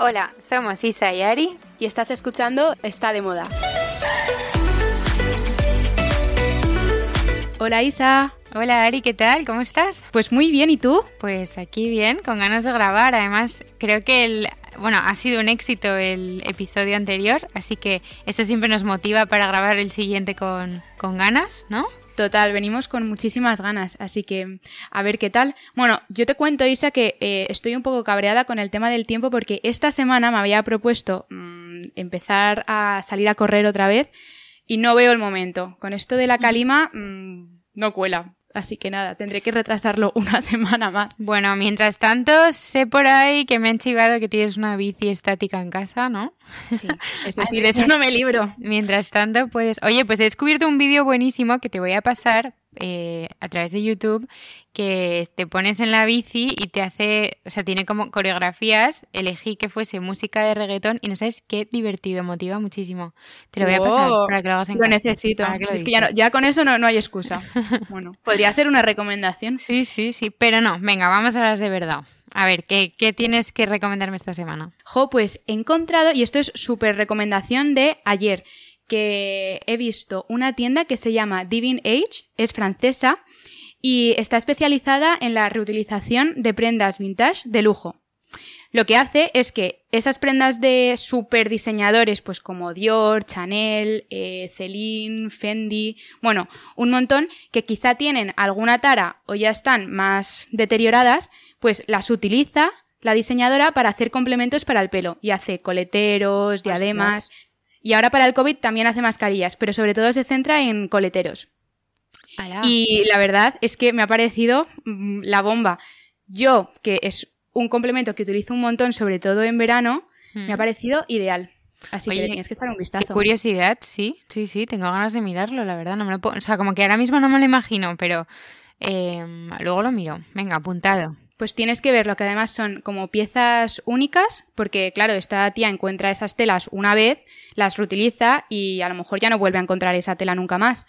Hola, somos Isa y Ari y estás escuchando Está de Moda. Hola Isa. Hola Ari, ¿qué tal? ¿Cómo estás? Pues muy bien, ¿y tú? Pues aquí bien, con ganas de grabar. Además, creo que el, bueno, ha sido un éxito el episodio anterior, así que eso siempre nos motiva para grabar el siguiente con, con ganas, ¿no? Total, venimos con muchísimas ganas, así que a ver qué tal. Bueno, yo te cuento, Isa, que eh, estoy un poco cabreada con el tema del tiempo porque esta semana me había propuesto mm, empezar a salir a correr otra vez y no veo el momento. Con esto de la calima, mmm, no cuela. Así que nada, tendré que retrasarlo una semana más. Bueno, mientras tanto, sé por ahí que me han chivado que tienes una bici estática en casa, ¿no? Sí, eso sí, de eso no me libro. Mientras tanto, puedes... Oye, pues he descubierto un vídeo buenísimo que te voy a pasar eh, a través de YouTube que te pones en la bici y te hace, o sea, tiene como coreografías, elegí que fuese música de reggaetón y no sabes qué divertido, motiva muchísimo. Te lo voy a pasar para que lo hagas en Lo necesito. es que ya, ya, con eso no, no hay excusa. bueno, podría ser una recomendación. Sí, sí, sí, pero no, venga, vamos a las de verdad. A ver, ¿qué, ¿qué, tienes que recomendarme esta semana? Jo, pues he encontrado, y esto es súper recomendación de ayer, que he visto una tienda que se llama Divine Age, es francesa y está especializada en la reutilización de prendas vintage de lujo. Lo que hace es que esas prendas de super diseñadores, pues como Dior, Chanel, eh, Celine, Fendi, bueno, un montón que quizá tienen alguna tara o ya están más deterioradas, pues las utiliza la diseñadora para hacer complementos para el pelo y hace coleteros, diademas, y ahora para el COVID también hace mascarillas, pero sobre todo se centra en coleteros. Y la verdad es que me ha parecido mm, la bomba. Yo, que es un complemento que utilizo un montón, sobre todo en verano, me ha mm. parecido ideal. Así que tienes que echar un vistazo. curiosidad, sí, sí, sí, tengo ganas de mirarlo, la verdad. No me lo puedo, o sea, como que ahora mismo no me lo imagino, pero em, luego lo miro. Venga, apuntado pues tienes que verlo, que además son como piezas únicas, porque claro, esta tía encuentra esas telas una vez, las reutiliza y a lo mejor ya no vuelve a encontrar esa tela nunca más.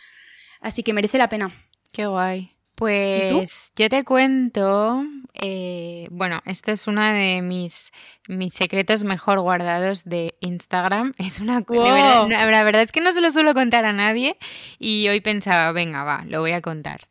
Así que merece la pena. Qué guay. Pues yo te cuento, eh, bueno, este es uno de mis, mis secretos mejor guardados de Instagram. Es una la verdad es que no se lo suelo contar a nadie y hoy pensaba, venga, va, lo voy a contar.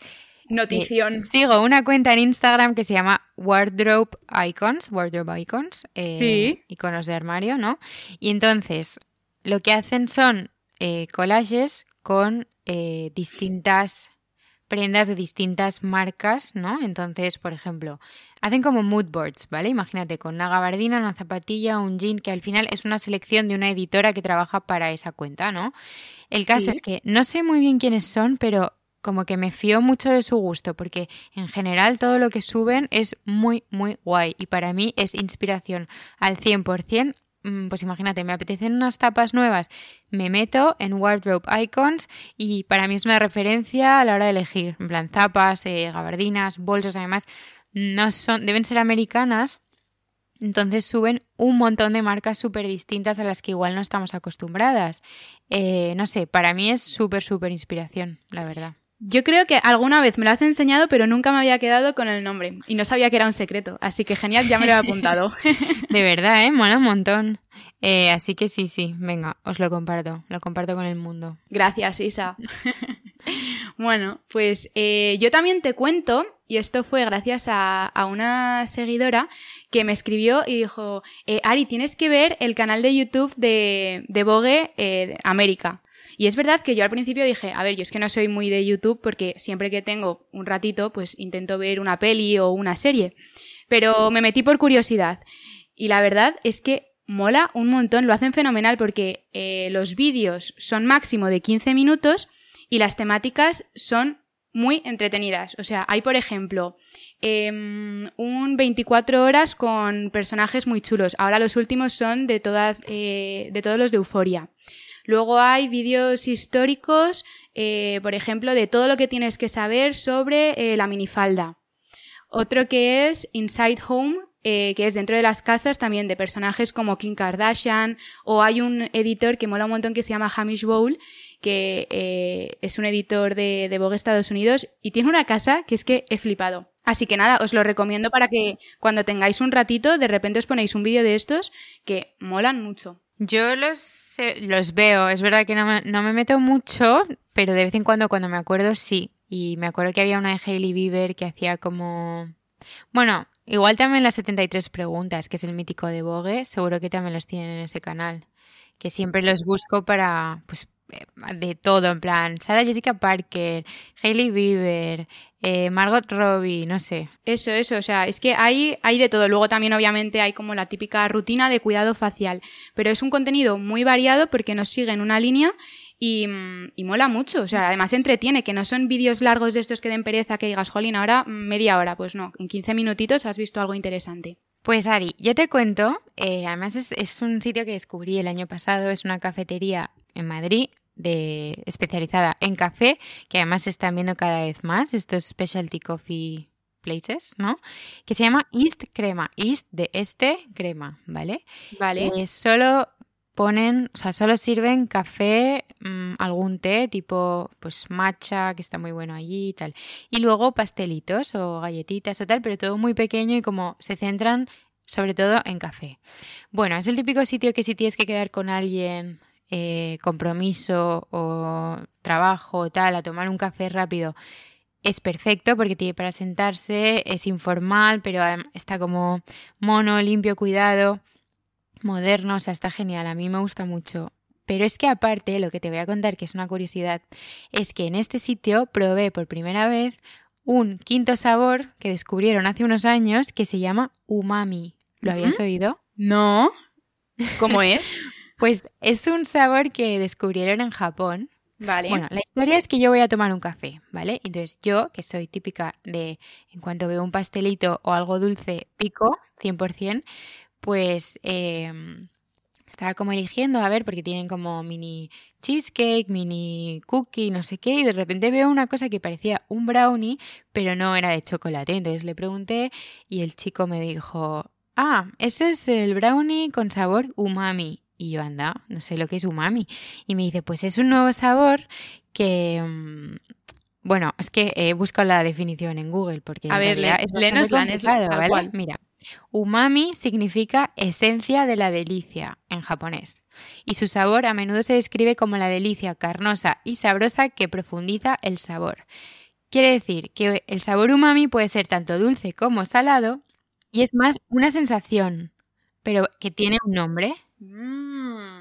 Notición. sigo una cuenta en Instagram que se llama Wardrobe Icons, Wardrobe Icons, eh, iconos de armario, ¿no? Y entonces lo que hacen son eh, collages con eh, distintas prendas de distintas marcas, ¿no? Entonces, por ejemplo, hacen como mood boards, ¿vale? Imagínate, con una gabardina, una zapatilla, un jean, que al final es una selección de una editora que trabaja para esa cuenta, ¿no? El caso es que no sé muy bien quiénes son, pero como que me fío mucho de su gusto, porque en general todo lo que suben es muy, muy guay y para mí es inspiración al 100%. Mm, pues imagínate, me apetecen unas tapas nuevas, me meto en Wardrobe Icons y para mí es una referencia a la hora de elegir, en plan zapas, eh, gabardinas, bolsos, además no son, deben ser americanas, entonces suben un montón de marcas súper distintas a las que igual no estamos acostumbradas. Eh, no sé, para mí es súper, súper inspiración, la verdad. Yo creo que alguna vez me lo has enseñado, pero nunca me había quedado con el nombre y no sabía que era un secreto. Así que genial, ya me lo he apuntado. de verdad, ¿eh? Mola un montón. Eh, así que sí, sí, venga, os lo comparto. Lo comparto con el mundo. Gracias, Isa. bueno, pues eh, yo también te cuento, y esto fue gracias a, una seguidora que me escribió y dijo, eh, Ari, tienes que ver el canal de YouTube de, de Vogue América. Y es verdad que yo al principio dije, a ver, yo es que no soy muy de YouTube porque siempre que tengo un ratito, pues intento ver una peli o una serie. Pero me metí por curiosidad. Y la verdad es que mola un montón, lo hacen fenomenal porque eh, los vídeos son máximo de 15 minutos y las temáticas son muy entretenidas. O sea, hay, por ejemplo, em, un 24 horas con personajes muy chulos. Ahora los últimos son de todas, eh, de todos los de Euforia. Luego hay vídeos históricos, eh, por ejemplo, de todo lo que tienes que saber sobre eh, la minifalda. Otro que es Inside Home, eh, que es dentro de las casas también de personajes como Kim Kardashian, o hay un editor que mola un montón que se llama Hamish Bowl, que es un editor de, de Vogue Estados Unidos y tiene una casa que es que he flipado. Así que nada, os lo recomiendo para que cuando tengáis un ratito, de repente os ponéis un vídeo de estos que molan mucho. Yo los, los veo, es verdad que no me, no me meto mucho, pero de vez en cuando cuando me acuerdo sí. Y me acuerdo que había una de Hailey Bieber que hacía como... Bueno, igual también las 73 preguntas, que es el mítico de Vogue, seguro que también los tienen en ese canal. Que siempre los busco para, pues, eh, de todo, en plan, Sarah Jessica Parker, Hailey Bieber, eh, Margot Robbie, no sé. Eso, eso, o sea, es que hay, hay de todo. Luego también obviamente hay como la típica rutina de cuidado facial, pero es un contenido muy variado porque nos sigue en una línea y, y, mola mucho, o sea, además entretiene, que no son vídeos largos de estos que den pereza, que digas, jolín, ahora media hora, pues no, en 15 minutitos has visto algo interesante. Pues Ari, yo te cuento, eh, además es, es, un sitio que descubrí el año pasado, es una cafetería en Madrid de, especializada en café, que además se están viendo cada vez más, estos specialty coffee places, ¿no? Que se llama East Crema, East de este crema, ¿vale? Vale. Eh, solo ponen, o sea, solo sirven café, mmm, algún té, tipo pues matcha, que está muy bueno allí y tal. Y luego pastelitos o galletitas o tal, pero todo muy pequeño y como se centran sobre todo en café. Bueno, es el típico sitio que si tienes que quedar con alguien, eh, compromiso o trabajo o tal, a tomar un café rápido, es perfecto porque tiene para sentarse, es informal, pero está como mono, limpio, cuidado moderno, o sea, está genial, a mí me gusta mucho. Pero es que aparte, lo que te voy a contar, que es una curiosidad, es que en este sitio probé por primera vez un quinto sabor que descubrieron hace unos años que se llama umami. ¿Lo habías oído? No. ¿Cómo es? pues es un sabor que descubrieron en Japón. Vale. Bueno, la historia es que yo voy a tomar un café, ¿vale? Entonces yo, que soy típica de, en cuanto veo un pastelito o algo dulce, pico, 100%, pues eh, estaba como eligiendo, a ver, porque tienen como mini cheesecake, mini cookie, no sé qué, y de repente veo una cosa que parecía un brownie, pero no era de chocolate. Entonces le pregunté y el chico me dijo, ah, ese es el brownie con sabor umami. Y yo, anda, no sé lo que es umami. Y me dice, pues es un nuevo sabor que... Bueno, es que he buscado la definición en Google porque... A ver, es lenos la ¿vale? Mira, Umami significa esencia de la delicia en japonés, y su sabor a menudo se describe como la delicia carnosa y sabrosa que profundiza el sabor. Quiere decir que el sabor umami puede ser tanto dulce como salado y es más una sensación, pero que tiene un nombre. Mm,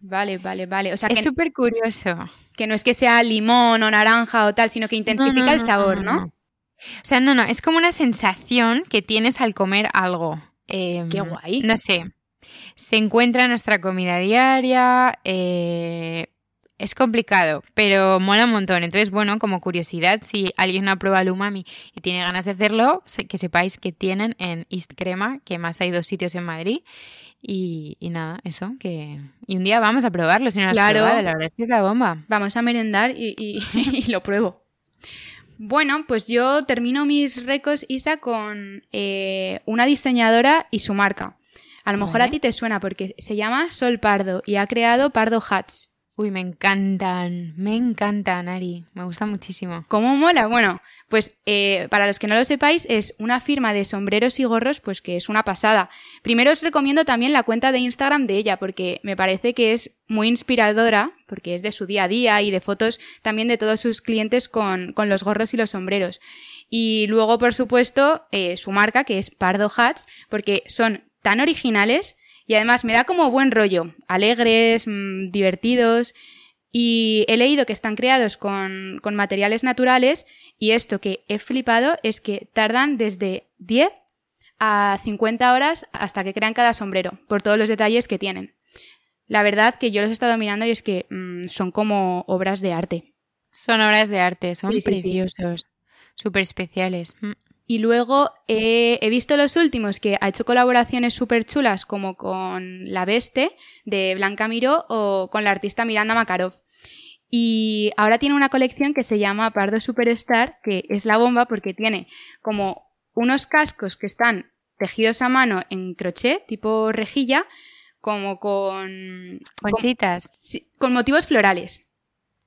vale, vale, vale. O sea, es súper curioso. Que no es que sea limón o naranja o tal, sino que intensifica el sabor, ¿no? O sea, no, no, es como una sensación que tienes al comer algo. Eh, Qué guay. No sé. Se encuentra en nuestra comida diaria. Eh, es complicado, pero mola un montón. Entonces, bueno, como curiosidad, si alguien no ha probado el umami y tiene ganas de hacerlo, que sepáis que tienen en East Crema, que más hay dos sitios en Madrid. Y, nada, eso, que... Y un día vamos a probarlo, si no lo has claro. probado, la verdad es que es la bomba. Vamos a merendar y, y, y lo pruebo. Bueno, pues yo termino mis recos, Isa, con eh, una diseñadora y su marca. A lo mejor Vale. a ti te suena porque se llama Sol Pardo y ha creado Pardo Hats. Uy, me encantan, me encantan, Ari. Me gusta muchísimo. ¿Cómo mola? Bueno, pues eh, para los que no lo sepáis, es una firma de sombreros y gorros, pues que es una pasada. Primero os recomiendo también la cuenta de Instagram de ella, porque me parece que es muy inspiradora, porque es de su día a día y de fotos también de todos sus clientes con, con los gorros y los sombreros. Y luego, por supuesto, eh, su marca, que es Pardo Hats, porque son tan originales y además me da como buen rollo, alegres, mmm, divertidos. Y he leído que están creados con, con, materiales naturales y esto que he flipado es que tardan desde 10 a 50 horas hasta que crean cada sombrero, por todos los detalles que tienen. La verdad que yo los he estado mirando y es que mmm, son como obras de arte. Son obras de arte, son Sí, sí, sí. preciosos, súper especiales. Mm. Y luego eh, he visto los últimos que ha hecho colaboraciones súper chulas como con La Veste de Blanca Miró o con la artista Miranda Makarov. Y ahora tiene una colección que se llama Pardo Superstar, que es la bomba porque tiene como unos cascos que están tejidos a mano en crochet, tipo rejilla, como con... Conchitas. Con, sí, con motivos florales.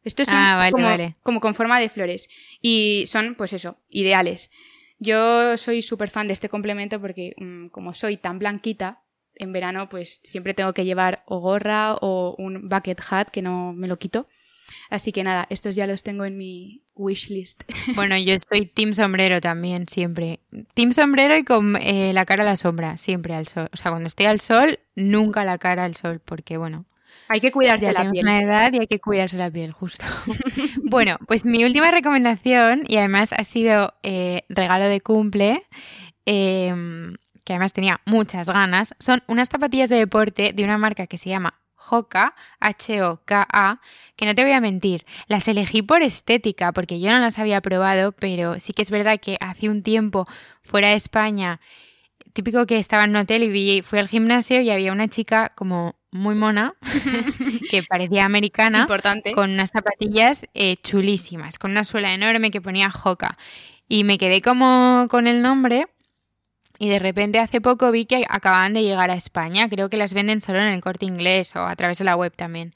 Esto es ah, vale, como, vale. como con forma de flores. Y son, pues eso, ideales. Yo soy súper fan de este complemento porque mm, como soy tan blanquita, en verano pues siempre tengo que llevar o gorra o un bucket hat que no me lo quito. Así que nada, estos ya los tengo en mi wishlist. Bueno, yo estoy team sombrero también, siempre. Team sombrero y con eh, la cara a la sombra, siempre al sol. O sea, cuando estoy al sol, nunca la cara al sol, porque bueno, hay que cuidarse la piel. una edad y hay que cuidarse la piel, justo. bueno, pues mi última recomendación, y además ha sido eh, regalo de cumple, em, que además tenía muchas ganas, son unas zapatillas de deporte de una marca que se llama Hoka, H-O-K-A, que no te voy a mentir, las elegí por estética, porque yo no las había probado, pero sí que es verdad que hace un tiempo fuera de España, típico que estaba en un hotel y vi, fui al gimnasio y había una chica como muy mona, que parecía americana, Importante. con unas zapatillas eh, chulísimas, con una suela enorme que ponía Hoka. Y me quedé como con el nombre y de repente hace poco vi que acababan de llegar a España. Creo que las venden solo en el corte inglés o a través de la web también.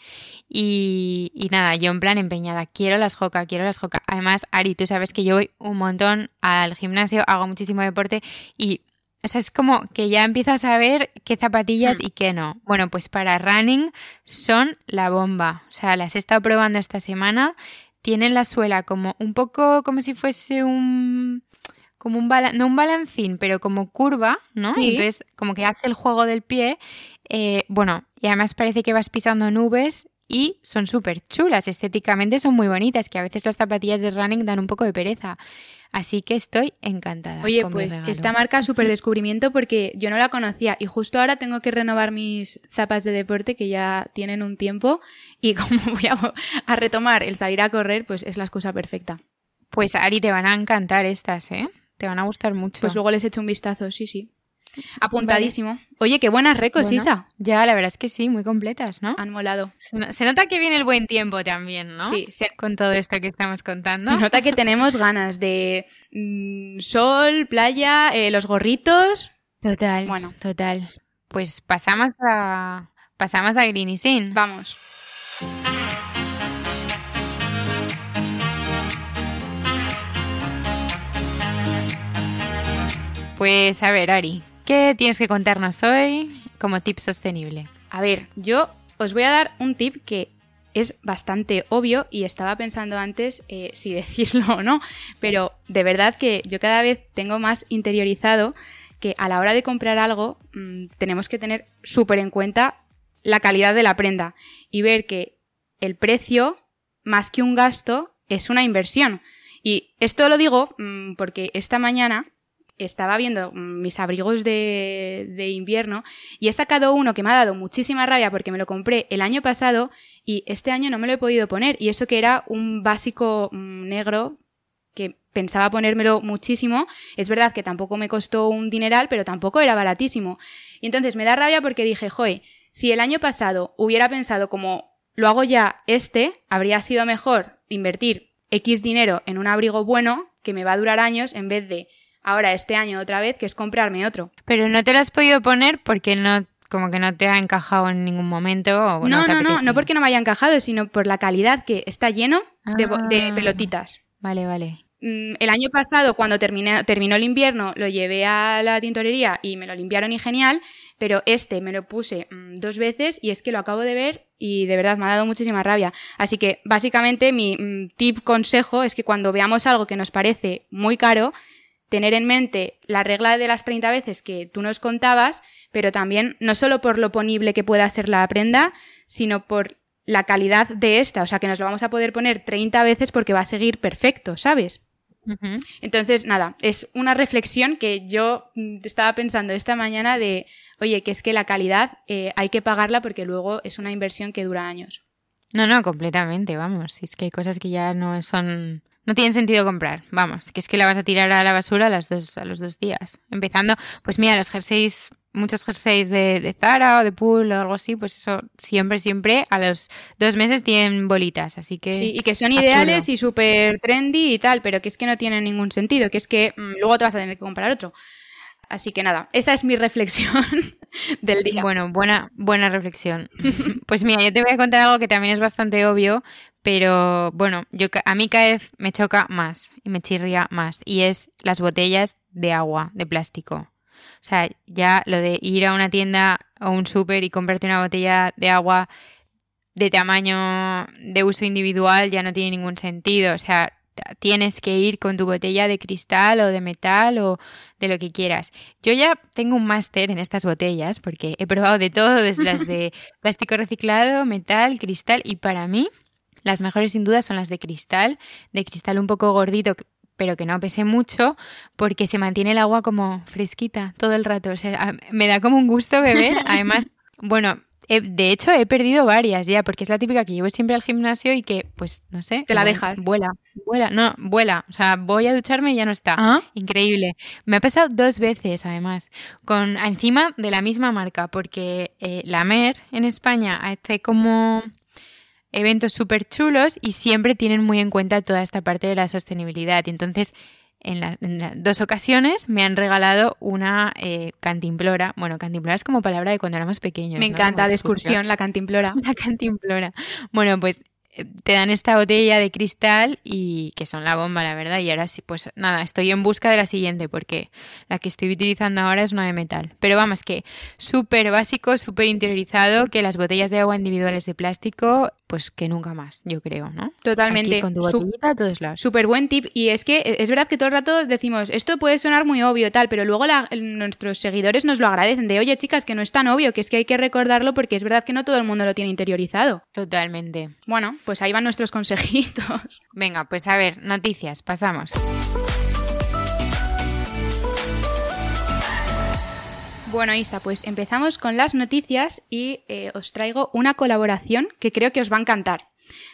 Y, y nada, yo en plan empeñada, quiero las Hoka, quiero las Hoka. Además, Ari, tú sabes que yo voy un montón al gimnasio, hago muchísimo deporte y o sea, es como que ya empiezo a saber qué zapatillas y qué no. Bueno, pues para running son la bomba. O sea, las he estado probando esta semana. Tienen la suela como un poco como si fuese un como un no un balancín, pero como curva, ¿no? Entonces, como que hace el juego del pie. Eh, bueno, y además parece que vas pisando nubes y son súper chulas. Estéticamente son muy bonitas, que a veces las zapatillas de running dan un poco de pereza. Así que estoy encantada. Oye, pues esta marca súper descubrimiento porque yo no la conocía y justo ahora tengo que renovar mis zapas de deporte que ya tienen un tiempo y como voy a, retomar el salir a correr, pues es la excusa perfecta. Pues Ari, te van a encantar estas, ¿eh? Te van a gustar mucho. Pues luego les echo un vistazo, sí, sí. Apuntadísimo. Oye, qué buenas recos, Isa. Ya, la verdad es que sí, muy completas, ¿no? Han molado. Se nota que viene el buen tiempo también, ¿no? Sí, con todo esto que estamos contando. Se nota que tenemos ganas de mm, sol, playa, eh, los gorritos. Total. Bueno, total. Pues pasamos a pasamos a Greeny Sin. Vamos. Pues a ver, Ari, ¿Qué tienes que contarnos hoy como tip sostenible? A ver, yo os voy a dar un tip que es bastante obvio y estaba pensando antes eh, si decirlo o no, pero de verdad que yo cada vez tengo más interiorizado que a la hora de comprar algo mm, tenemos que tener súper en cuenta la calidad de la prenda y ver que el precio, más que un gasto, es una inversión. Y esto lo digo mm, porque esta mañana estaba viendo mis abrigos de, invierno y he sacado uno que me ha dado muchísima rabia porque me lo compré el año pasado y este año no me lo he podido poner y eso que era un básico mm, negro que pensaba ponérmelo muchísimo. Es verdad que tampoco me costó un dineral, pero tampoco era baratísimo. Y entonces me da rabia porque dije, joe, si el año pasado hubiera pensado como lo hago ya este, habría sido mejor invertir X dinero en un abrigo bueno que me va a durar años en vez de ahora este año otra vez, que es comprarme otro. Pero no te lo has podido poner porque no como que no te ha encajado en ningún momento. O no, no, no, no, porque no me haya encajado, sino por la calidad que está lleno de, de, ah. pelotitas. Vale, vale. Mm, el año pasado, cuando terminé, terminó el invierno, lo llevé a la tintorería y me lo limpiaron y genial, pero este me lo puse mm, dos veces y es que lo acabo de ver y de verdad me ha dado muchísima rabia. Así que básicamente mi mm, tip consejo es que cuando veamos algo que nos parece muy caro, tener en mente la regla de las 30 veces que tú nos contabas, pero también no solo por lo ponible que pueda ser la prenda, sino por la calidad de esta, o sea que nos lo vamos a poder poner 30 veces porque va a seguir perfecto, ¿sabes? Entonces, nada, es una reflexión que yo mm, estaba pensando esta mañana de, oye, que es que la calidad eh, hay que pagarla porque luego es una inversión que dura años. No, no, completamente, vamos. Es que hay cosas que ya no son no tiene sentido comprar, vamos, que es que la vas a tirar a la basura a, las dos, a los dos días. Empezando, pues mira, los jerseys, muchos jerseys de, Zara o de Pool o algo así, pues eso siempre, siempre a los dos meses tienen bolitas, así que... Sí, y que son ideales y súper trendy y tal, pero que es que no tienen ningún sentido, que es que mm, luego te vas a tener que comprar otro. Así que nada, esa es mi reflexión Bueno, buena, buena reflexión. pues mira, yo te voy a contar algo que también es bastante obvio, pero bueno, yo a mí cada vez me choca más y me chirría más, y es las botellas de agua, de plástico. O sea, ya lo de ir a una tienda o un súper y comprarte una botella de agua de tamaño de uso individual ya no tiene ningún sentido. O sea, tienes que ir con tu botella de cristal o de metal o de lo que quieras. Yo ya tengo un máster en estas botellas porque he probado de todo, desde las de plástico reciclado, metal, cristal y para mí las mejores sin duda son las de cristal, de cristal un poco gordito pero que no pese mucho porque se mantiene el agua como fresquita todo el rato. O sea, me da como un gusto beber. Además, bueno, de hecho, he perdido varias ya, porque es la típica que llevo siempre al gimnasio y que, pues, no sé. Te la dejas. Vuela, vuela, no, vuela. O sea, voy a ducharme y ya no está. ¿Ah? Increíble. Me ha pasado dos veces, además, con encima de la misma marca, porque eh, la Mer en España hace como eventos súper chulos y siempre tienen muy en cuenta toda esta parte de la sostenibilidad. Y entonces en, dos ocasiones me han regalado una eh, cantimplora. Bueno, cantimplora es como palabra de cuando éramos pequeños. Me encanta, de excursión, la cantimplora. La cantimplora. Bueno, pues te dan esta botella de cristal y que son la bomba, la verdad. Y ahora sí, pues nada, estoy en busca de la siguiente porque la que estoy utilizando ahora es una de metal. Pero vamos, que súper básico, súper interiorizado, que las botellas de agua individuales de plástico, pues que nunca más, yo creo, ¿no? Totalmente. con tu botellita todos lados. Súper buen tip. Y es que es verdad que todo el rato decimos, esto puede sonar muy obvio, tal, pero luego nuestros seguidores nos lo agradecen de, oye, chicas, que no es tan obvio, que es que hay que recordarlo porque es verdad que no todo el mundo lo tiene interiorizado. Totalmente. Bueno, pues ahí van nuestros consejitos. Venga, pues a ver, noticias, pasamos. Bueno, Isa, pues empezamos con las noticias y eh, os traigo una colaboración que creo que os va a encantar.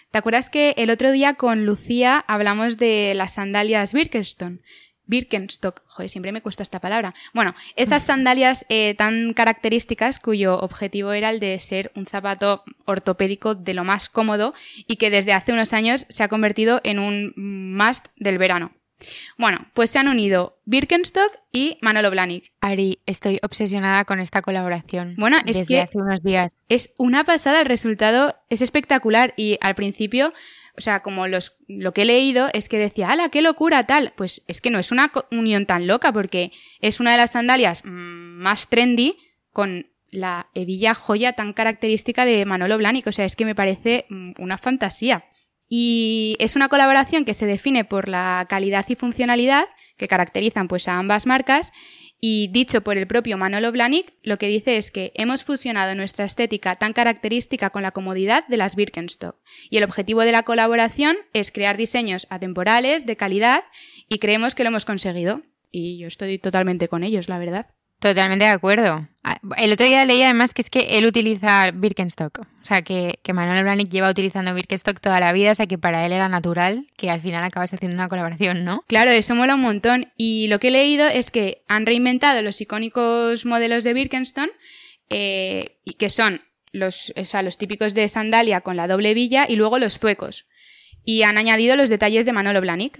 ¿Te acuerdas que el otro día con Lucía hablamos de las sandalias Birkenstock? Birkenstock, joder, siempre me cuesta esta palabra. Bueno, esas sandalias eh, tan características cuyo objetivo era el de ser un zapato ortopédico de lo más cómodo y que desde hace unos años se ha convertido en un must del verano. Bueno, pues se han unido Birkenstock y Manolo Blahnik. Ari, estoy obsesionada con esta colaboración. Bueno, es desde hace unos días. Es una pasada, el resultado es espectacular y al principio o sea, como los, lo que he leído es que decía, ¡hala, qué locura tal! Pues es que no es una unión tan loca porque es una de las sandalias mm, más trendy con la hebilla joya tan característica de Manolo Blahnik. O sea, es que me parece mm, una fantasía. Y es una colaboración que se define por la calidad y funcionalidad que caracterizan pues a ambas marcas y dicho por el propio Manolo Blahnik, lo que dice es que hemos fusionado nuestra estética tan característica con la comodidad de las Birkenstock. Y el objetivo de la colaboración es crear diseños atemporales, de calidad, y creemos que lo hemos conseguido. Y yo estoy totalmente con ellos, la verdad. Totalmente de acuerdo. Ah, el otro día leí además que es que él utiliza Birkenstock. O sea, que, que Manuel Blahnik lleva utilizando Birkenstock toda la vida, o sea que para él era natural que al final acabas haciendo una colaboración, ¿no? Claro, eso mola un montón. Y lo que he leído es que han reinventado los icónicos modelos de Birkenstock, eh, y que son los, o sea, los típicos de sandalia con la doble villa y luego los zuecos. Y han añadido los detalles de Manolo Blahnik.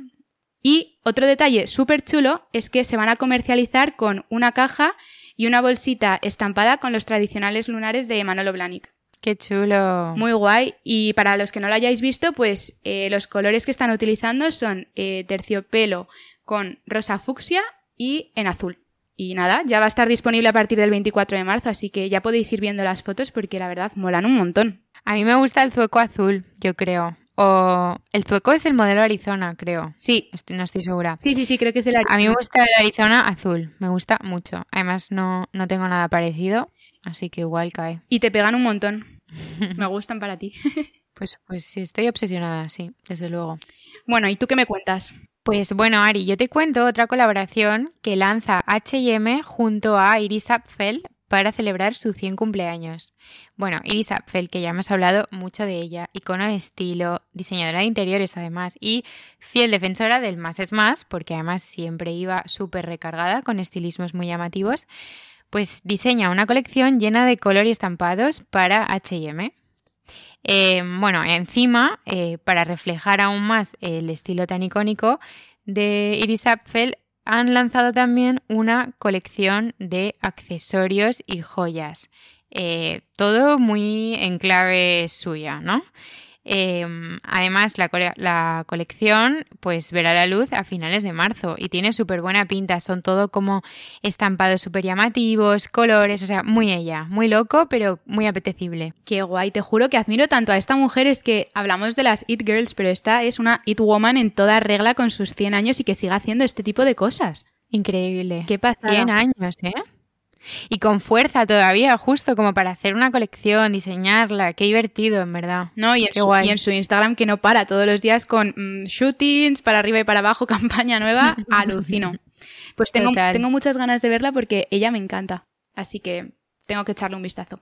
Y otro detalle súper chulo es que se van a comercializar con una caja y una bolsita estampada con los tradicionales lunares de Manolo Blahnik. ¡Qué chulo! Muy guay. Y para los que no lo hayáis visto, pues eh, los colores que están utilizando son eh, terciopelo con rosa fucsia y en azul. Y nada, ya va a estar disponible a partir del 24 de marzo, así que ya podéis ir viendo las fotos porque la verdad molan un montón. A mí me gusta el zueco azul, yo creo. O el zueco es el modelo Arizona, creo. Sí. no estoy segura. Sí, sí, sí, creo que es el Arizona. A mí me gusta el Arizona azul, me gusta mucho. Además no, no tengo nada parecido, así que igual cae. Y te pegan un montón. me gustan para ti. pues, pues sí, estoy obsesionada, sí, desde luego. Bueno, ¿y tú qué me cuentas? Pues bueno, Ari, yo te cuento otra colaboración que lanza HM junto a Iris Apfel para celebrar su 100 cumpleaños. Bueno, Iris Apfel, que ya hemos hablado mucho de ella, icono de estilo, diseñadora de interiores además y fiel defensora del más es más, porque además siempre iba súper recargada con estilismos muy llamativos, pues diseña una colección llena de color y estampados para HM. bueno, encima, eh, para reflejar aún más el estilo tan icónico de Iris Apfel, han lanzado también una colección de accesorios y joyas. Eh, todo muy en clave suya, ¿no? Em, además, la, colección pues verá la luz a finales de marzo y tiene súper buena pinta. Son todo como estampados súper llamativos, colores, o sea, muy ella, muy loco, pero muy apetecible. Qué guay, te juro que admiro tanto a esta mujer. Es que hablamos de las It Girls, pero esta es una It Woman en toda regla con sus 100 años y que siga haciendo este tipo de cosas. Increíble. ¿Qué pasa? 100 años, ¿eh? Y con fuerza todavía, justo como para hacer una colección, diseñarla. Qué divertido, en verdad. No, y en, su, y en su, Instagram que no para todos los días con mm, shootings para arriba y para abajo, campaña nueva. alucino. Pues tengo, tengo muchas ganas de verla porque ella me encanta. Así que tengo que echarle un vistazo.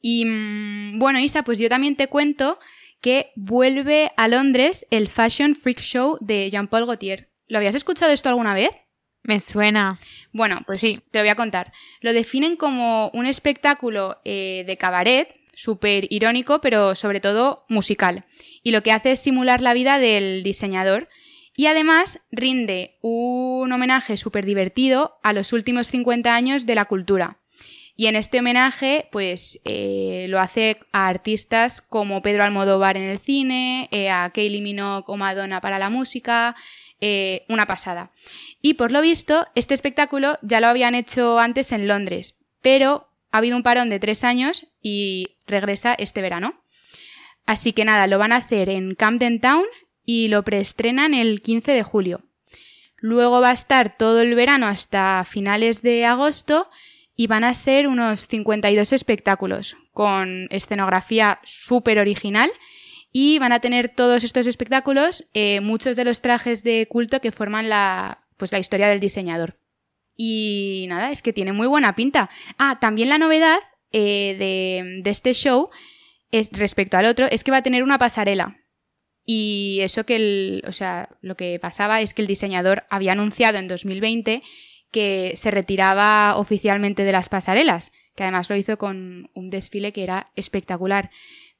Y mm, bueno, Isa, pues yo también te cuento que vuelve a Londres el Fashion Freak Show de Jean-Paul Gaultier. ¿Lo habías escuchado esto alguna vez? Me suena. Bueno, pues sí, te lo voy a contar. Lo definen como un espectáculo eh, de cabaret, súper irónico, pero sobre todo musical. Y lo que hace es simular la vida del diseñador. Y además rinde un homenaje súper divertido a los últimos 50 años de la cultura. Y en este homenaje, pues eh, lo hace a artistas como Pedro Almodóvar en el cine, eh, a Kaylee Minogue o Madonna para la música, eh, una pasada. Y por lo visto, este espectáculo ya lo habían hecho antes en Londres, pero ha habido un parón de tres años y regresa este verano. Así que nada, lo van a hacer en Camden Town y lo preestrenan el 15 de julio. Luego va a estar todo el verano hasta finales de agosto y van a ser unos 52 espectáculos con escenografía súper original y van a tener todos estos espectáculos eh, muchos de los trajes de culto que forman la, pues, la historia del diseñador. Y nada, es que tiene muy buena pinta. Ah, también la novedad eh, de, de, este show es respecto al otro es que va a tener una pasarela. Y eso que el, o sea, lo que pasaba es que el diseñador había anunciado en 2020 que se retiraba oficialmente de las pasarelas, que además lo hizo con un desfile que era espectacular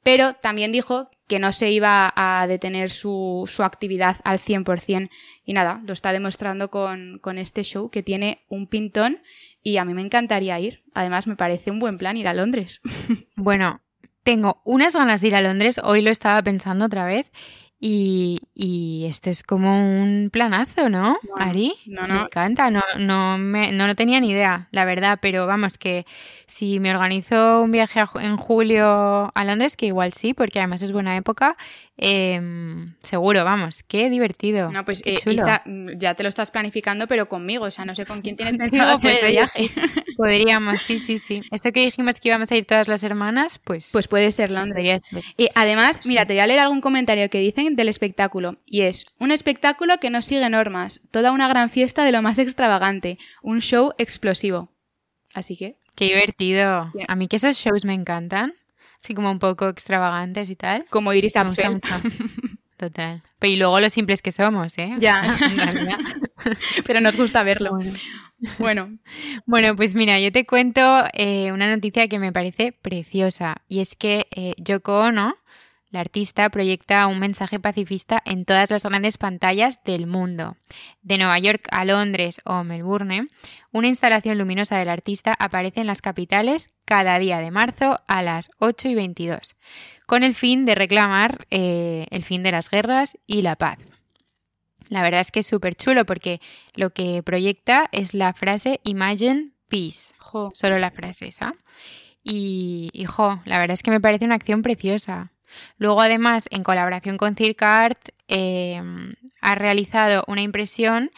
pero también dijo que no se iba a detener su, actividad al 100% y nada, lo está demostrando con, con, este show que tiene un pintón y a mí me encantaría ir. Además, me parece un buen plan ir a Londres. Bueno, tengo unas ganas de ir a Londres, hoy lo estaba pensando otra vez y, esto es como un planazo, ¿no, Ari? No, no. Me encanta, no, no, me, no, tenía ni idea, la verdad, pero vamos, que si me organizo un viaje en julio a Londres, que igual sí, porque además es buena época, Em, seguro, vamos, qué divertido. No, pues eh, Isa, mm, ya te lo estás planificando, pero conmigo, o sea, no sé con quién tienes pensado hacer este viaje. Podríamos, sí, sí, sí. Esto que dijimos que íbamos a ir todas las hermanas, pues. Pues puede ser Londres. Y además, mira, te voy a leer algún comentario que dicen del espectáculo. Y es: un espectáculo que no sigue normas, toda una gran fiesta de lo más extravagante, un show explosivo. Así que. Qué divertido. A mí que esos shows me encantan así como un poco extravagantes y tal. Como Iris Apfel. Total. Pero y luego lo simples que somos, ¿eh? Ya. Pero nos gusta verlo. Bueno. bueno. pues mira, yo te cuento eh, una noticia que me parece preciosa. Y es que eh, Yoko Ono, la artista proyecta un mensaje pacifista en todas las grandes pantallas del mundo. De Nueva York a Londres o Melbourne, una instalación luminosa del artista aparece en las capitales cada día de marzo a las 8 y 22, con el fin de reclamar eh, el fin de las guerras y la paz. La verdad es que es súper chulo porque lo que proyecta es la frase Imagine Peace. Solo la frase esa. Y, y la verdad es que me parece una acción preciosa. Luego, además, en colaboración con Circart, eh, ha realizado una impresión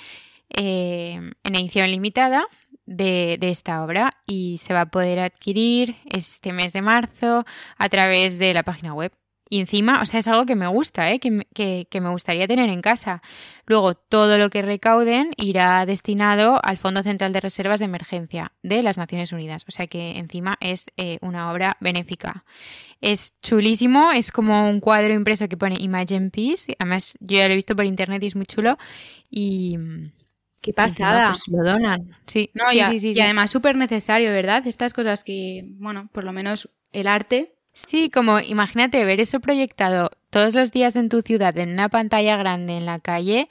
eh, en edición limitada de, esta obra y se va a poder adquirir este mes de marzo a través de la página web. Y encima, o sea, es algo que me gusta, ¿eh? que, que, me gustaría tener en casa. Luego, todo lo que recauden irá destinado al Fondo Central de Reservas de Emergencia de las Naciones Unidas. O sea que encima es eh, una obra benéfica. Es chulísimo, es como un cuadro impreso que pone Imagine Peace. Además, yo ya lo he visto por internet y es muy chulo. Y. Qué pasada. Pues lo donan. Sí, no, y, sí, sí, y además súper necesario, ¿verdad? Estas cosas que, bueno, por lo menos el arte Sí, como imagínate ver eso proyectado todos los días en tu ciudad en una pantalla grande en la calle,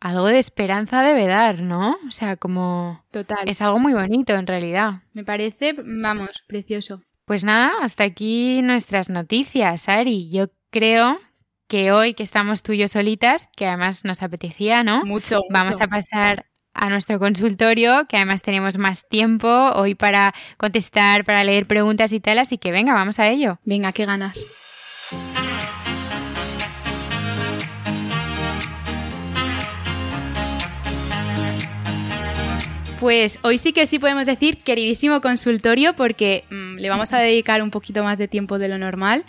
algo de esperanza debe dar, ¿no? O sea, como... Total. Es algo muy bonito en realidad. Me parece, vamos, precioso. Pues nada, hasta aquí nuestras noticias, Ari. Yo creo que hoy que estamos tú y yo solitas, que además nos apetecía, ¿no? Mucho, Vamos mucho. a pasar a nuestro consultorio, que además tenemos más tiempo hoy para contestar, para leer preguntas y tal, así que venga, vamos a ello. Venga, qué ganas. Pues hoy sí que sí podemos decir queridísimo consultorio porque mm, le vamos a dedicar un poquito más de tiempo de lo normal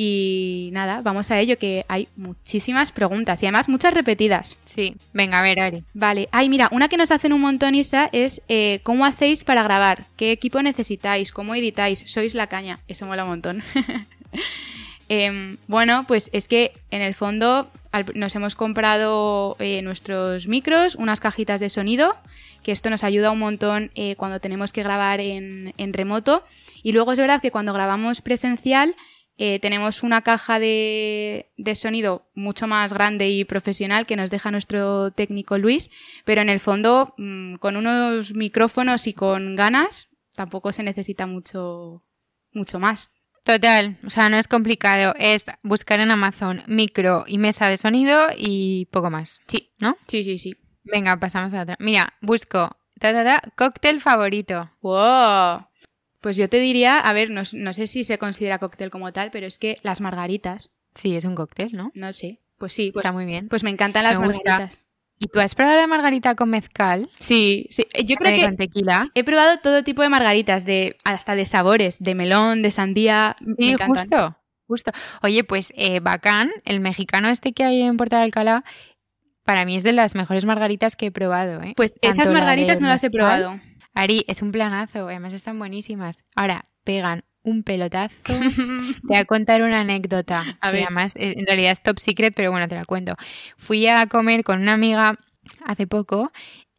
y nada, vamos a ello que hay muchísimas preguntas y además muchas repetidas. Sí, venga, a ver, Ari. Vale, ay mira, una que nos hacen un montón Isa es eh, ¿cómo hacéis para grabar? ¿Qué equipo necesitáis? ¿Cómo editáis? ¿Sois la caña? Eso mola un montón. Em, bueno, pues es que en el fondo nos hemos comprado eh, nuestros micros, unas cajitas de sonido, que esto nos ayuda un montón eh, cuando tenemos que grabar en, en remoto. Y luego es verdad que cuando grabamos presencial eh, tenemos una caja de, de sonido mucho más grande y profesional que nos deja nuestro técnico Luis, pero en el fondo mm, con unos micrófonos y con ganas tampoco se necesita mucho, mucho más. Total, o sea, no es complicado, es buscar en Amazon micro y mesa de sonido y poco más. Sí, ¿No? sí, sí, sí. Venga, pasamos a otra. Mira, busco ta, ta, ta, cóctel favorito. ¡Wow! Pues yo te diría, a ver, no, no sé si se considera cóctel como tal, pero es que las margaritas, Sí, es un cóctel, ¿no? no sé. Pues sí, pues, Está muy bien. pues me encantan las Me margaritas. ¿Y tú has probado la margarita con mezcal? Sí, sí. Yo creo Eh, que con tequila. he probado todo tipo de margaritas, de hasta de sabores, de melón, de sandía. me Sí, encantan. justo, justo. Oye, pues eh, Bacán, el mexicano este que hay en Puerto de Alcalá, para mí es de las mejores margaritas que he probado, ¿eh? Pues esas Tanto margaritas no las he probado. Ari, es un planazo, además están buenísimas. Ahora, pegan un pelotazo. Te voy a contar una anécdota. A que ver. además, eh, en realidad es top secret, pero bueno, te la cuento. Fui a comer con una amiga hace poco.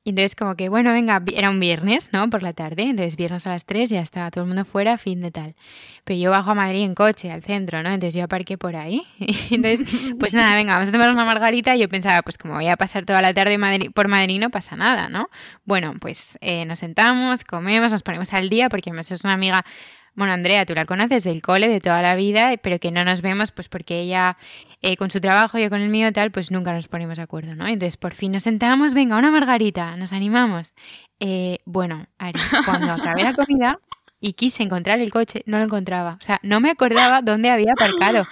Entonces como que, bueno, venga, era un viernes, ¿no? Por la tarde. Entonces viernes a las 3 ya estaba todo el mundo fuera, fin de tal. Pero yo bajo a Madrid en coche, al centro, ¿no? Entonces yo aparqué por ahí. Entonces, pues nada, venga, vamos a tomar una margarita. Yo pensaba, pues como voy a pasar toda la tarde Madrid- por Madrid, no pasa nada, ¿no? Bueno, pues eh, nos sentamos, comemos, nos ponemos al día, porque además es una amiga bueno, Andrea, tú la conoces del cole de toda la vida, pero que no nos vemos pues porque ella eh, con su trabajo, yo con el mío tal, pues nunca nos ponemos de acuerdo, ¿no? Entonces por fin nos sentamos, venga, una margarita, nos animamos. Eh, bueno, Ari, cuando acabé la comida y quise encontrar el coche, no lo encontraba. O sea, no me acordaba dónde había aparcado.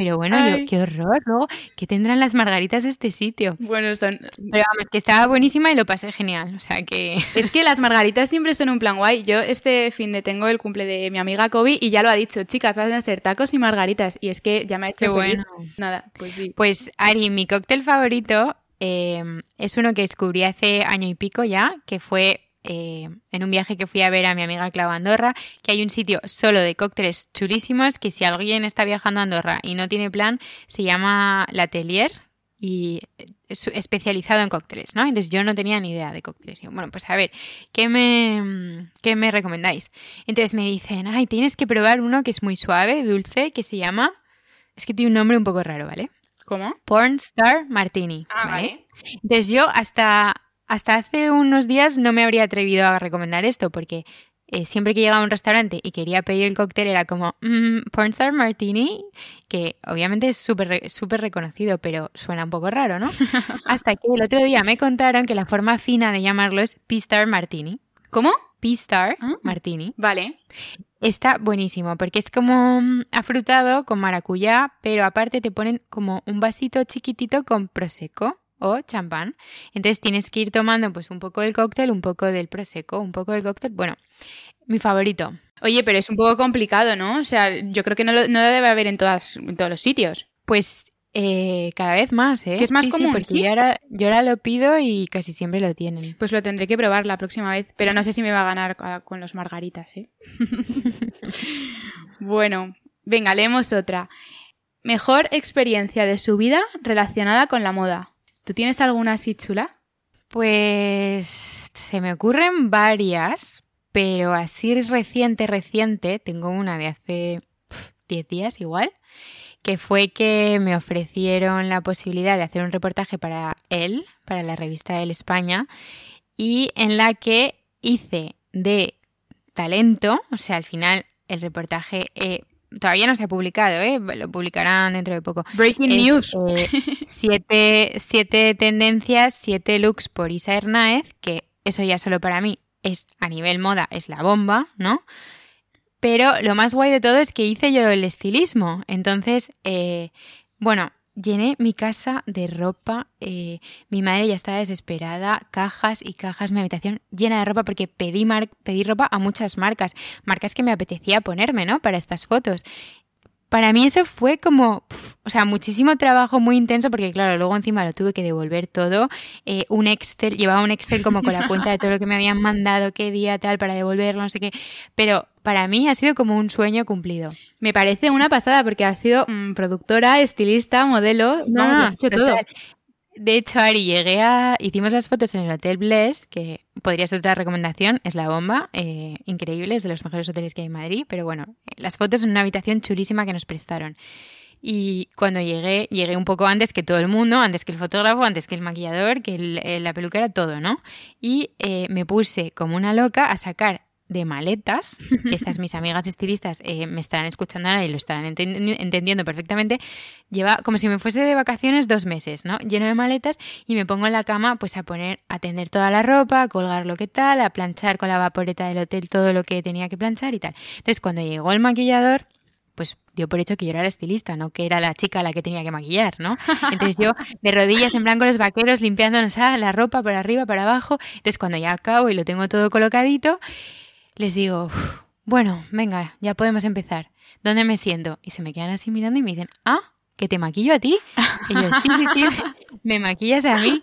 Pero bueno, yo, qué horror, ¿no? ¿Qué tendrán las margaritas de este sitio? Bueno, son. Pero vamos, que estaba buenísima y lo pasé genial. O sea que... Es que las margaritas siempre son un plan guay. Yo este fin de tengo el cumple de mi amiga Kobe y ya lo ha dicho, chicas, van a ser tacos y margaritas. Y es que ya me ha hecho Qué bueno. Nada, pues sí. Pues Ari, mi cóctel favorito eh, es uno que descubrí hace año y pico ya, que fue eh, en un viaje que fui a ver a mi amiga Clau Andorra, que hay un sitio solo de cócteles chulísimos, que si alguien está viajando a Andorra y no tiene plan, se llama L'Atelier y es especializado en cócteles, ¿no? Entonces yo no tenía ni idea de cócteles. Y yo, bueno, pues a ver, ¿qué me, ¿qué me recomendáis? Entonces me dicen, ay, tienes que probar uno que es muy suave, dulce, que se llama... Es que tiene un nombre un poco raro, ¿vale? ¿Cómo? Porn Star Martini. Ah, ¿vale? Entonces yo hasta, hasta hace unos días no me habría atrevido a recomendar esto porque eh, siempre que llegaba a un restaurante y quería pedir el cóctel era como "Mm, Porn Star Martini, que obviamente es súper reconocido, pero suena un poco raro, ¿no? hasta que el otro día me contaron que la forma fina de llamarlo es P-Star Martini. ¿Cómo? P-Star Ah. Martini. Vale. Está buenísimo porque es como mm, afrutado con maracuyá, pero aparte te ponen como un vasito chiquitito con prosecco o champán. Entonces tienes que ir tomando pues un poco del cóctel, un poco del prosecco, un poco del cóctel. Bueno, mi favorito. Oye, pero es un poco complicado, ¿no? O sea, yo creo que no lo, no lo debe haber en, todas, en todos los sitios. Pues eh, cada vez más, ¿eh? Que es más Sí, sí, común, porque ¿sí? yo, ahora, yo ahora lo pido y casi siempre lo tienen. Pues lo tendré que probar la próxima vez, pero no sé si me va a ganar ah, con los margaritas, ¿eh? bueno, venga, leemos otra. Mejor experiencia de su vida relacionada con la moda. ¿Tú tienes alguna así chula? Pues se me ocurren varias, pero así reciente, reciente, tengo una de hace pf, 10 días igual, que fue que me ofrecieron la posibilidad de hacer un reportaje para él, para la revista El España, y en la que hice de talento, o sea, al final el reportaje eh, todavía no se ha publicado, ¿eh? lo publicarán dentro de poco. Breaking news. Eh, siete, siete tendencias, siete looks por Isa Hernáez, que eso ya solo para mí es a nivel moda, es la bomba, ¿no? Pero lo más guay de todo es que hice yo el estilismo. Entonces, eh, bueno, llené mi casa de ropa. Eh, mi madre ya estaba desesperada. Cajas y cajas, mi habitación llena de ropa porque pedí, pedí ropa a muchas marcas. Marcas que me apetecía ponerme, ¿no? Para estas fotos para mí eso fue como, o sea, muchísimo trabajo muy intenso porque claro, luego encima lo tuve que devolver todo. Eh, un Excel, llevaba un Excel como con la cuenta de todo lo que me habían mandado, qué día tal, para devolverlo, no sé qué. Pero para mí ha sido como un sueño cumplido. Me parece una pasada porque has sido mm, productora, estilista, modelo, no, no, has hecho todo. De hecho, Ari, llegué a. Hicimos las fotos en el Hotel Bless, que podría ser otra recomendación, es la bomba, eh, increíble, es de los mejores hoteles que hay en Madrid, pero bueno, las fotos en una habitación chulísima que nos prestaron. Y cuando llegué, llegué un poco antes que todo el mundo, antes que el fotógrafo, antes que el maquillador, que la peluquera, todo, ¿no? Y eh, me puse como una loca a sacar de maletas, estas mis amigas estilistas eh, me estarán escuchando ahora y lo estarán entendiendo perfectamente, lleva como si me fuese de vacaciones dos meses, ¿no? Lleno de maletas y me pongo en la cama pues a poner, a tender toda la ropa, a colgar lo que tal, a planchar con la vaporeta del hotel todo lo que tenía que planchar y tal. Entonces cuando llegó el maquillador, pues dio por hecho que yo era la estilista, no que era la chica la que tenía que maquillar, ¿no? Entonces yo de rodillas en blanco los vaqueros limpiándonos la ropa por arriba, para abajo. Entonces cuando ya acabo y lo tengo todo colocadito, les digo, bueno, venga, ya podemos empezar. ¿Dónde me siento? Y se me quedan así mirando y me dicen, ah, que te maquillo a ti. Y yo, sí, sí, sí, me maquillas a mí.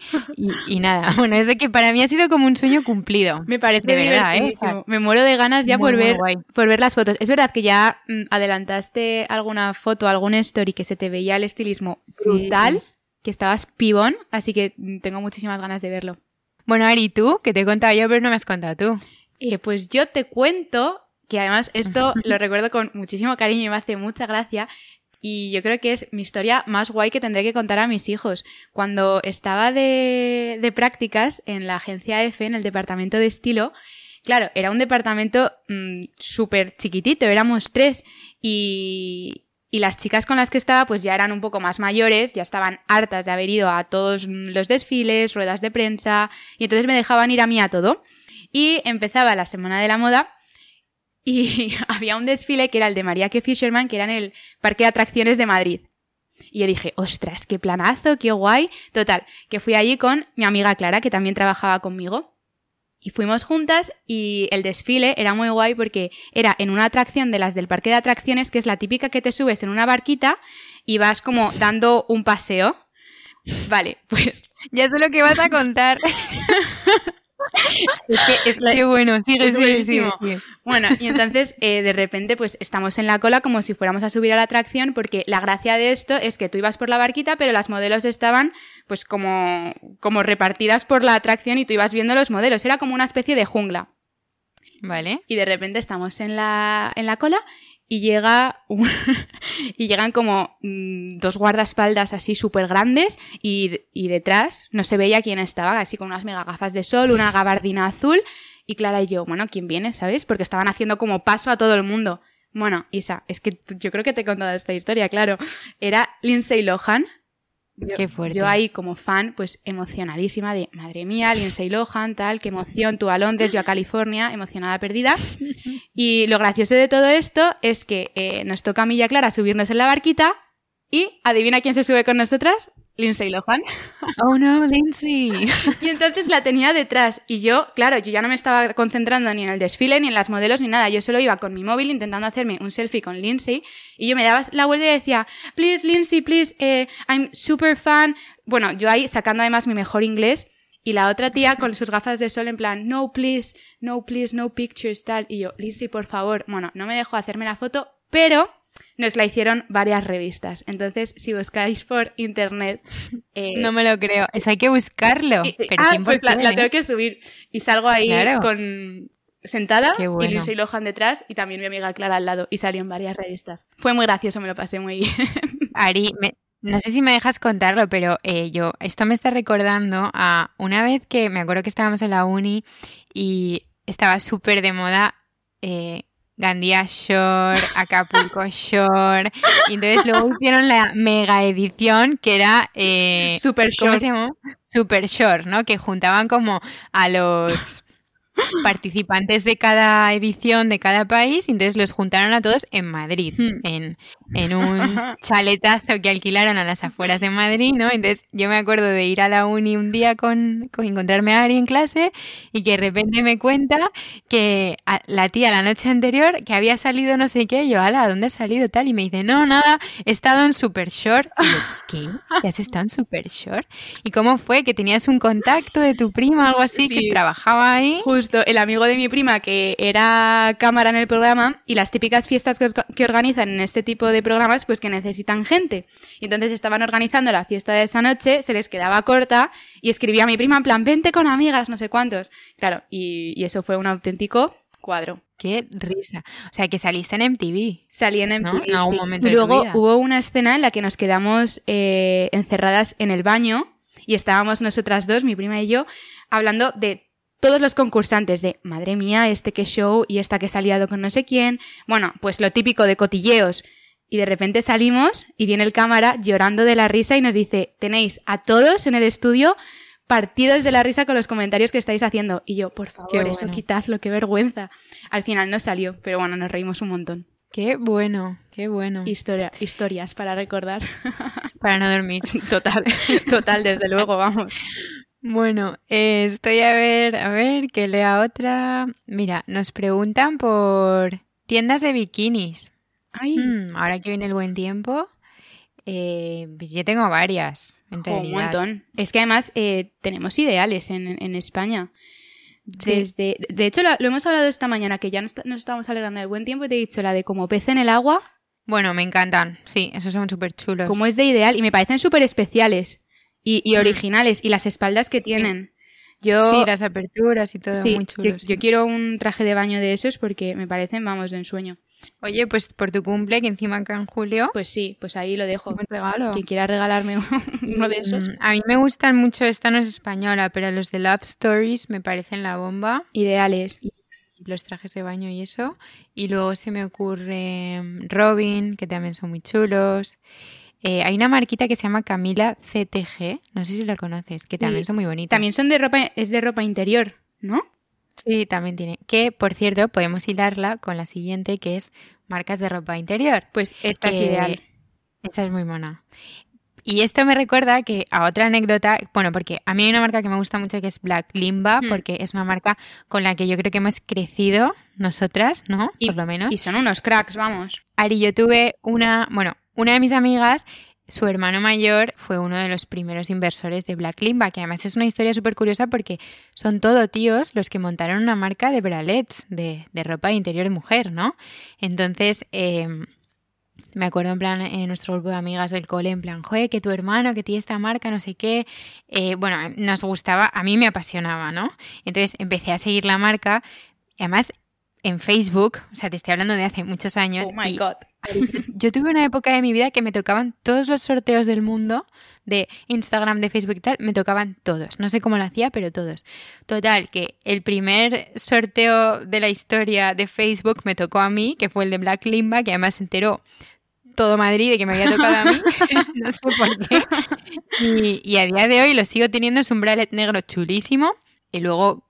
Y, nada, bueno, es que para mí ha sido como un sueño cumplido. Me parece de verdad, ¿eh? Me muero de ganas ya por ver, por ver las fotos. Es verdad que ya mm, adelantaste alguna foto, algún story que se te veía el estilismo brutal, que estabas pibón, así que mm, tengo muchísimas ganas de verlo. Bueno, Ari, ¿tú? Que te he contado yo, pero no me has contado tú. Eh, pues yo te cuento, que además esto lo recuerdo con muchísimo cariño y me hace mucha gracia, y yo creo que es mi historia más guay que tendré que contar a mis hijos. Cuando estaba de, de prácticas en la agencia EFE, en el departamento de estilo, claro, era un departamento mm, súper chiquitito, éramos tres y, y las chicas con las que estaba pues ya eran un poco más mayores, ya estaban hartas de haber ido a todos los desfiles, ruedas de prensa y entonces me dejaban ir a mí a todo. Y empezaba la Semana de la Moda y había un desfile que era el de María que Fisherman, que era en el Parque de Atracciones de Madrid. Y yo dije, ostras, qué planazo, qué guay. Total, que fui allí con mi amiga Clara, que también trabajaba conmigo. Y fuimos juntas y el desfile era muy guay porque era en una atracción de las del parque de atracciones, que es la típica que te subes en una barquita y vas como dando un paseo. Vale, pues ya sé lo que vas a contar. es que Qué bueno, sigue, sigue, sigue, Bueno, y entonces eh, de repente pues estamos en la cola como si fuéramos a subir a la atracción porque la gracia de esto es que tú ibas por la barquita pero las modelos estaban pues como, como repartidas por la atracción y tú ibas viendo los modelos. Era como una especie de jungla. Vale. Y de repente estamos en la, en la cola y llega y llegan como mm, dos guardaespaldas así súper grandes y, y, detrás no se veía quién estaba, así con unas mega gafas de sol, una gabardina azul y Clara y yo, bueno, ¿quién viene? ¿Sabes? Porque estaban haciendo como paso a todo el mundo. Bueno, Isa, es que yo creo que te he contado esta historia, claro. Era Lindsay Lohan, yo, Qué fuerte. Yo ahí como fan, pues emocionadísima de, madre mía, Lindsay Lohan, tal, qué emoción, tú a Londres, yo a California, emocionada perdida. Y lo gracioso de todo esto es que eh, nos toca a mí y a Clara subirnos en la barquita y adivina quién se sube con nosotras, Lindsay Lohan. Oh no, Lindsay. y entonces la tenía detrás. Y yo, claro, yo ya no me estaba concentrando ni en el desfile, ni en las modelos, ni nada. Yo solo iba con mi móvil intentando hacerme un selfie con Lindsay. Y yo me daba la vuelta y decía, please, Lindsay, please, eh, I'm super fan. Bueno, yo ahí sacando además mi mejor inglés. Y la otra tía con sus gafas de sol en plan, no, please, no, please, no pictures, tal. Y yo, Lindsay, por favor. Bueno, no me dejó hacerme la foto, pero nos la hicieron varias revistas. Entonces, si buscáis por internet... Eh, no me lo creo. Eso hay que buscarlo. ah, pues la, tengo que subir. Y salgo ahí con... sentada Qué y bueno. Lindsay Lohan detrás y también mi amiga Clara al lado y salió en varias revistas. Fue muy gracioso, me lo pasé muy bien. Ari, me- no sé si me dejas contarlo, pero eh, yo, esto me está recordando a una vez que me acuerdo que estábamos en la uni y estaba súper de moda eh, Gandía Shore, Acapulco Shore, y entonces luego hicieron la mega edición que era... eh, Super ¿Cómo se llamó? Super Shore, ¿no? Que juntaban como a los participantes de cada edición de cada país entonces los juntaron a todos en Madrid, Hmm. en, en un chaletazo que alquilaron a las afueras de Madrid, ¿no? Entonces yo me acuerdo de ir a la uni un día con, con encontrarme a Ari en clase y que de repente me cuenta que a- la tía la noche anterior que había salido no sé qué, y yo, ala, ¿dónde has salido tal? Y me dice, no, nada, he estado en Super Shore. Y yo, ¿qué? ¿Que has estado en Super Shore? ¿Y cómo fue? ¿Que tenías un contacto de tu prima, algo así, Sí. que trabajaba ahí? Justo, el amigo de mi prima que era cámara en el programa y las típicas fiestas que, organizan en este tipo de programas pues que necesitan gente. Y entonces estaban organizando la fiesta de esa noche, se les quedaba corta y escribía a mi prima en plan, vente con amigas, no sé cuántos. Claro, y, y eso fue un auténtico cuadro. Qué risa. O sea, que saliste en MTV. Salí en ¿No? MTV, En algún sí. momento Y de tu luego vida. hubo una escena en la que nos quedamos eh, encerradas en el baño y estábamos nosotras dos, mi prima y yo, hablando de todos los concursantes de, madre mía, este que show y esta que se ha liado con no sé quién. Bueno, pues lo típico de cotilleos. Y de repente salimos y viene el cámara llorando de la risa y nos dice, tenéis a todos en el estudio partidos de la risa con los comentarios que estáis haciendo. Y yo, por favor, Qué eso quitadlo, qué vergüenza. Al final no salió, pero bueno, nos reímos un montón. Qué bueno, qué bueno. Historia, historias para recordar. Para no dormir. Total, total, desde luego, vamos. Bueno, eh, estoy a ver, a ver, que lea otra. Mira, nos preguntan por tiendas de bikinis. Ay, Mm, ahora que viene el buen tiempo, eh, pues yo tengo varias, en un montón. Es que además eh, tenemos ideales en, en España. Sí. Desde, de hecho, lo, lo hemos hablado esta mañana, que ya nos, nos estábamos alegrando del buen tiempo y te he dicho la de como pez en el agua, Bueno, me encantan. Sí, esos son súper chulos. como es de ideal, y me parecen súper especiales y, y originales, y las espaldas que tienen. Yo, Sí, las aperturas y todo, sí, muy yo, chulos. yo quiero un traje de baño de esos porque me parecen, vamos, de ensueño. Oye, pues por tu cumple, que encima acá en julio, Pues sí, pues ahí lo dejo. regalo. Quien quiera regalarme uno de esos. Mm, A mí me gustan mucho, esta no es española, pero los de Love Stories me parecen la bomba. Ideales. Los trajes de baño y eso. Y luego se me ocurre mm, Robin, que también son muy chulos. Eh, hay una marquita que se llama Camila CTG, no sé si la conoces, que Sí. también son muy bonitas. También son de ropa, es de ropa interior, ¿no? Sí, también tiene. Que, por cierto, podemos hilarla con la siguiente, que es marcas de ropa interior. Pues esta es ideal. Esa es muy mona. Y esto me recuerda que a otra anécdota, bueno, porque a mí hay una marca que me gusta mucho que es Black Limba, Mm. porque es una marca con la que yo creo que hemos crecido nosotras, ¿no? Y- Por lo menos. Y son unos cracks, vamos. Ari, yo tuve una, bueno, una de mis amigas, su hermano mayor fue uno de los primeros inversores de Black Limba, que además es una historia súper curiosa porque son todo tíos los que montaron una marca de bralets, de, de ropa de interior mujer, ¿no? Entonces, eh, me acuerdo en plan, en nuestro grupo de amigas del cole, en plan, joder, que tu hermano, que tiene esta marca, no sé qué. Eh, bueno, nos gustaba, a mí me apasionaba, ¿no? Entonces empecé a seguir la marca, además en Facebook, o sea, te estoy hablando de hace muchos años. Oh my y god. yo tuve una época de mi vida que me tocaban todos los sorteos del mundo, de Instagram, de Facebook y tal, me tocaban todos. No sé cómo lo hacía, pero todos. Total, que el primer sorteo de la historia de Facebook me tocó a mí, que fue el de Black Limba, que además se enteró todo Madrid de que me había tocado a mí, no sé por qué. Y, y a día de hoy lo sigo teniendo, es un bralette negro chulísimo. Y luego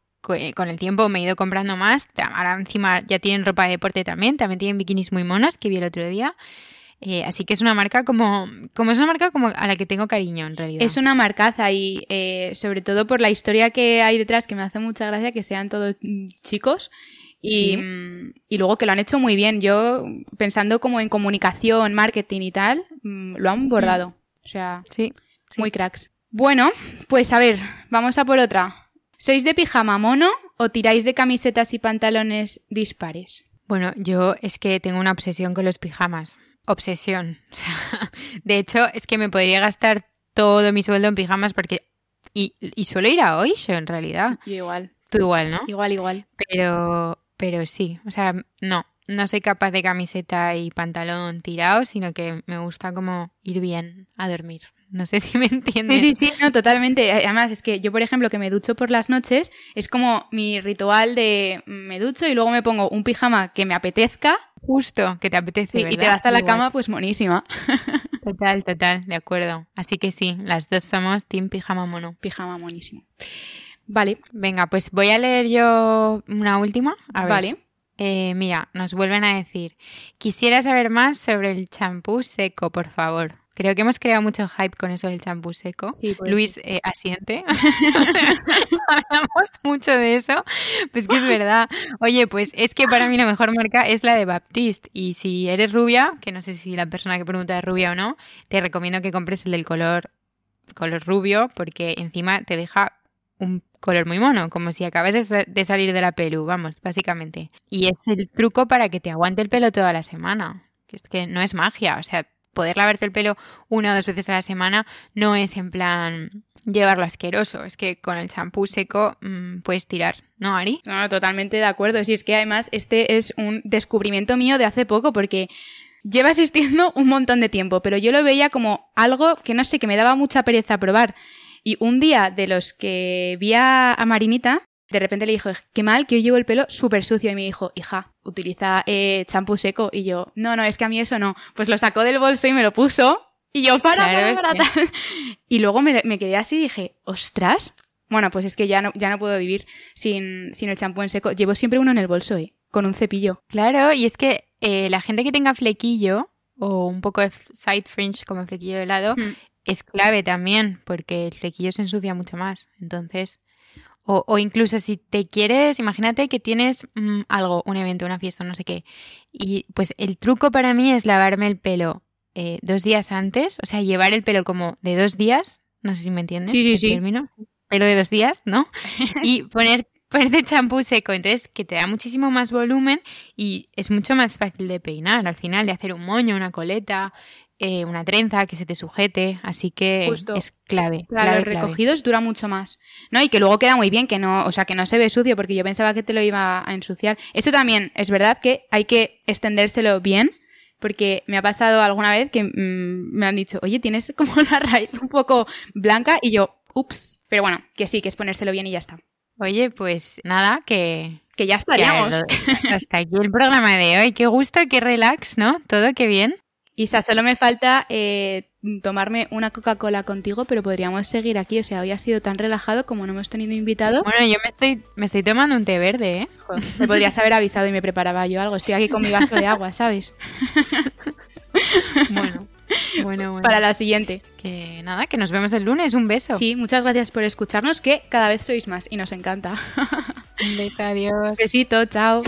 con el tiempo me he ido comprando más. Ahora encima ya tienen ropa de deporte también, también tienen bikinis muy monas que vi el otro día. Eh, así que es una marca como, como es una marca como a la que tengo cariño en realidad. Es una marcaza y eh, sobre todo por la historia que hay detrás, que me hace mucha gracia que sean todos mm, chicos. Y, Sí. mm, y luego que lo han hecho muy bien. Yo, pensando como en comunicación, marketing y tal, mm, lo han bordado. O sea, Sí, sí. muy cracks. Bueno, pues a ver, vamos a por otra. ¿Sois de pijama mono o tiráis de camisetas y pantalones dispares? Bueno, yo es que tengo una obsesión con los pijamas. Obsesión. O sea, de hecho, es que me podría gastar todo mi sueldo en pijamas porque... Y, y suelo ir a Oisho, en realidad. Yo igual, Tú igual, ¿no? igual, igual. Pero pero sí, o sea, no, no soy capaz de camiseta y pantalón tirado, sino que me gusta como ir bien a dormir. No sé si me entiendes. Sí, sí, sí, no, totalmente. Además, es que yo, por ejemplo, que me ducho por las noches, es como mi ritual de me ducho y luego me pongo un pijama que me apetezca. Justo, que te apetece. y te vas a la cama, pues monísima. Total, total, de acuerdo. Así que sí, las dos somos Team Pijama Mono. Pijama monísimo. Vale. Venga, pues voy a leer yo una última. A ver. Vale. Eh, mira, nos vuelven a decir, quisiera saber más sobre el champú seco, por favor. Creo que hemos creado mucho hype con eso del champú seco. Luis eh, asiente. Hablamos mucho de eso. Pues que es verdad. Oye, pues es que para mí la mejor marca es la de Baptiste. Y si eres rubia, que no sé si la persona que pregunta es rubia o no, te recomiendo que compres el del color, color rubio, porque encima te deja un color muy mono, como si acabas de salir de la pelu, vamos, básicamente. Y es el truco para que te aguante el pelo toda la semana. Que es que no es magia, o sea, poder lavarte el pelo una o dos veces a la semana no es en plan llevarlo asqueroso, es que con el champú seco mm, puedes tirar, ¿no, Ari? No, totalmente de acuerdo. Si es que además este es un descubrimiento mío de hace poco porque lleva existiendo un montón de tiempo, pero yo lo veía como algo que no sé, que me daba mucha pereza probar. Y un día de los que vi a Marinita, de repente le dijo, qué mal que yo llevo el pelo súper sucio. Y me dijo, hija, utiliza eh, champú seco. Y yo, no, no, es que a mí eso no. Pues lo sacó del bolso y me lo puso. Y yo, para, para, para, tal. Y luego me, quedé así y dije, ostras. Bueno, pues es que ya no, ya no puedo vivir sin, sin el champú en seco. Llevo siempre uno en el bolso, ¿eh? Con un cepillo. Claro, y es que eh, la gente que tenga flequillo o un poco de side fringe como flequillo de lado hmm. es clave también, porque el flequillo se ensucia mucho más. Entonces, o, incluso si te quieres, imagínate que tienes mm, algo, un evento, una fiesta, no sé qué. Y pues el truco para mí es lavarme el pelo eh, dos días antes, o sea, llevar el pelo como de dos días, no sé si me entiendes. Sí, sí, sí. Término, pelo de dos días, ¿no? Y poner ponerte champú seco, entonces que te da muchísimo más volumen y es mucho más fácil de peinar al final, de hacer un moño, una coleta, eh, una trenza que se te sujete, así que es clave. Para los recogidos dura mucho más. ¿No? Y que luego queda muy bien, que no, o sea, que no se ve sucio, porque yo pensaba que te lo iba a ensuciar. Eso también es verdad que hay que extendérselo bien, porque me ha pasado alguna vez que mm, me han dicho, oye, tienes como una raíz un poco blanca, y yo, ups. Pero bueno, que sí, que es ponérselo bien y ya está. Oye, pues nada, que que ya estaríamos. hasta aquí el programa de hoy. Qué gusto, qué relax, ¿no? Todo qué bien. Isa, solo me falta eh, tomarme una Coca-Cola contigo, pero podríamos seguir aquí. O sea, hoy ha sido tan relajado como no hemos tenido invitados. Bueno, yo me estoy, me estoy tomando un té verde, ¿eh? me podrías haber avisado y me preparaba yo algo. Estoy aquí con mi vaso de agua, ¿sabes? bueno. Bueno, bueno. Para la siguiente. Que nada, que nos vemos el lunes. Un beso. Sí, muchas gracias por escucharnos, que cada vez sois más y nos encanta. Un beso, adiós. Besito, chao.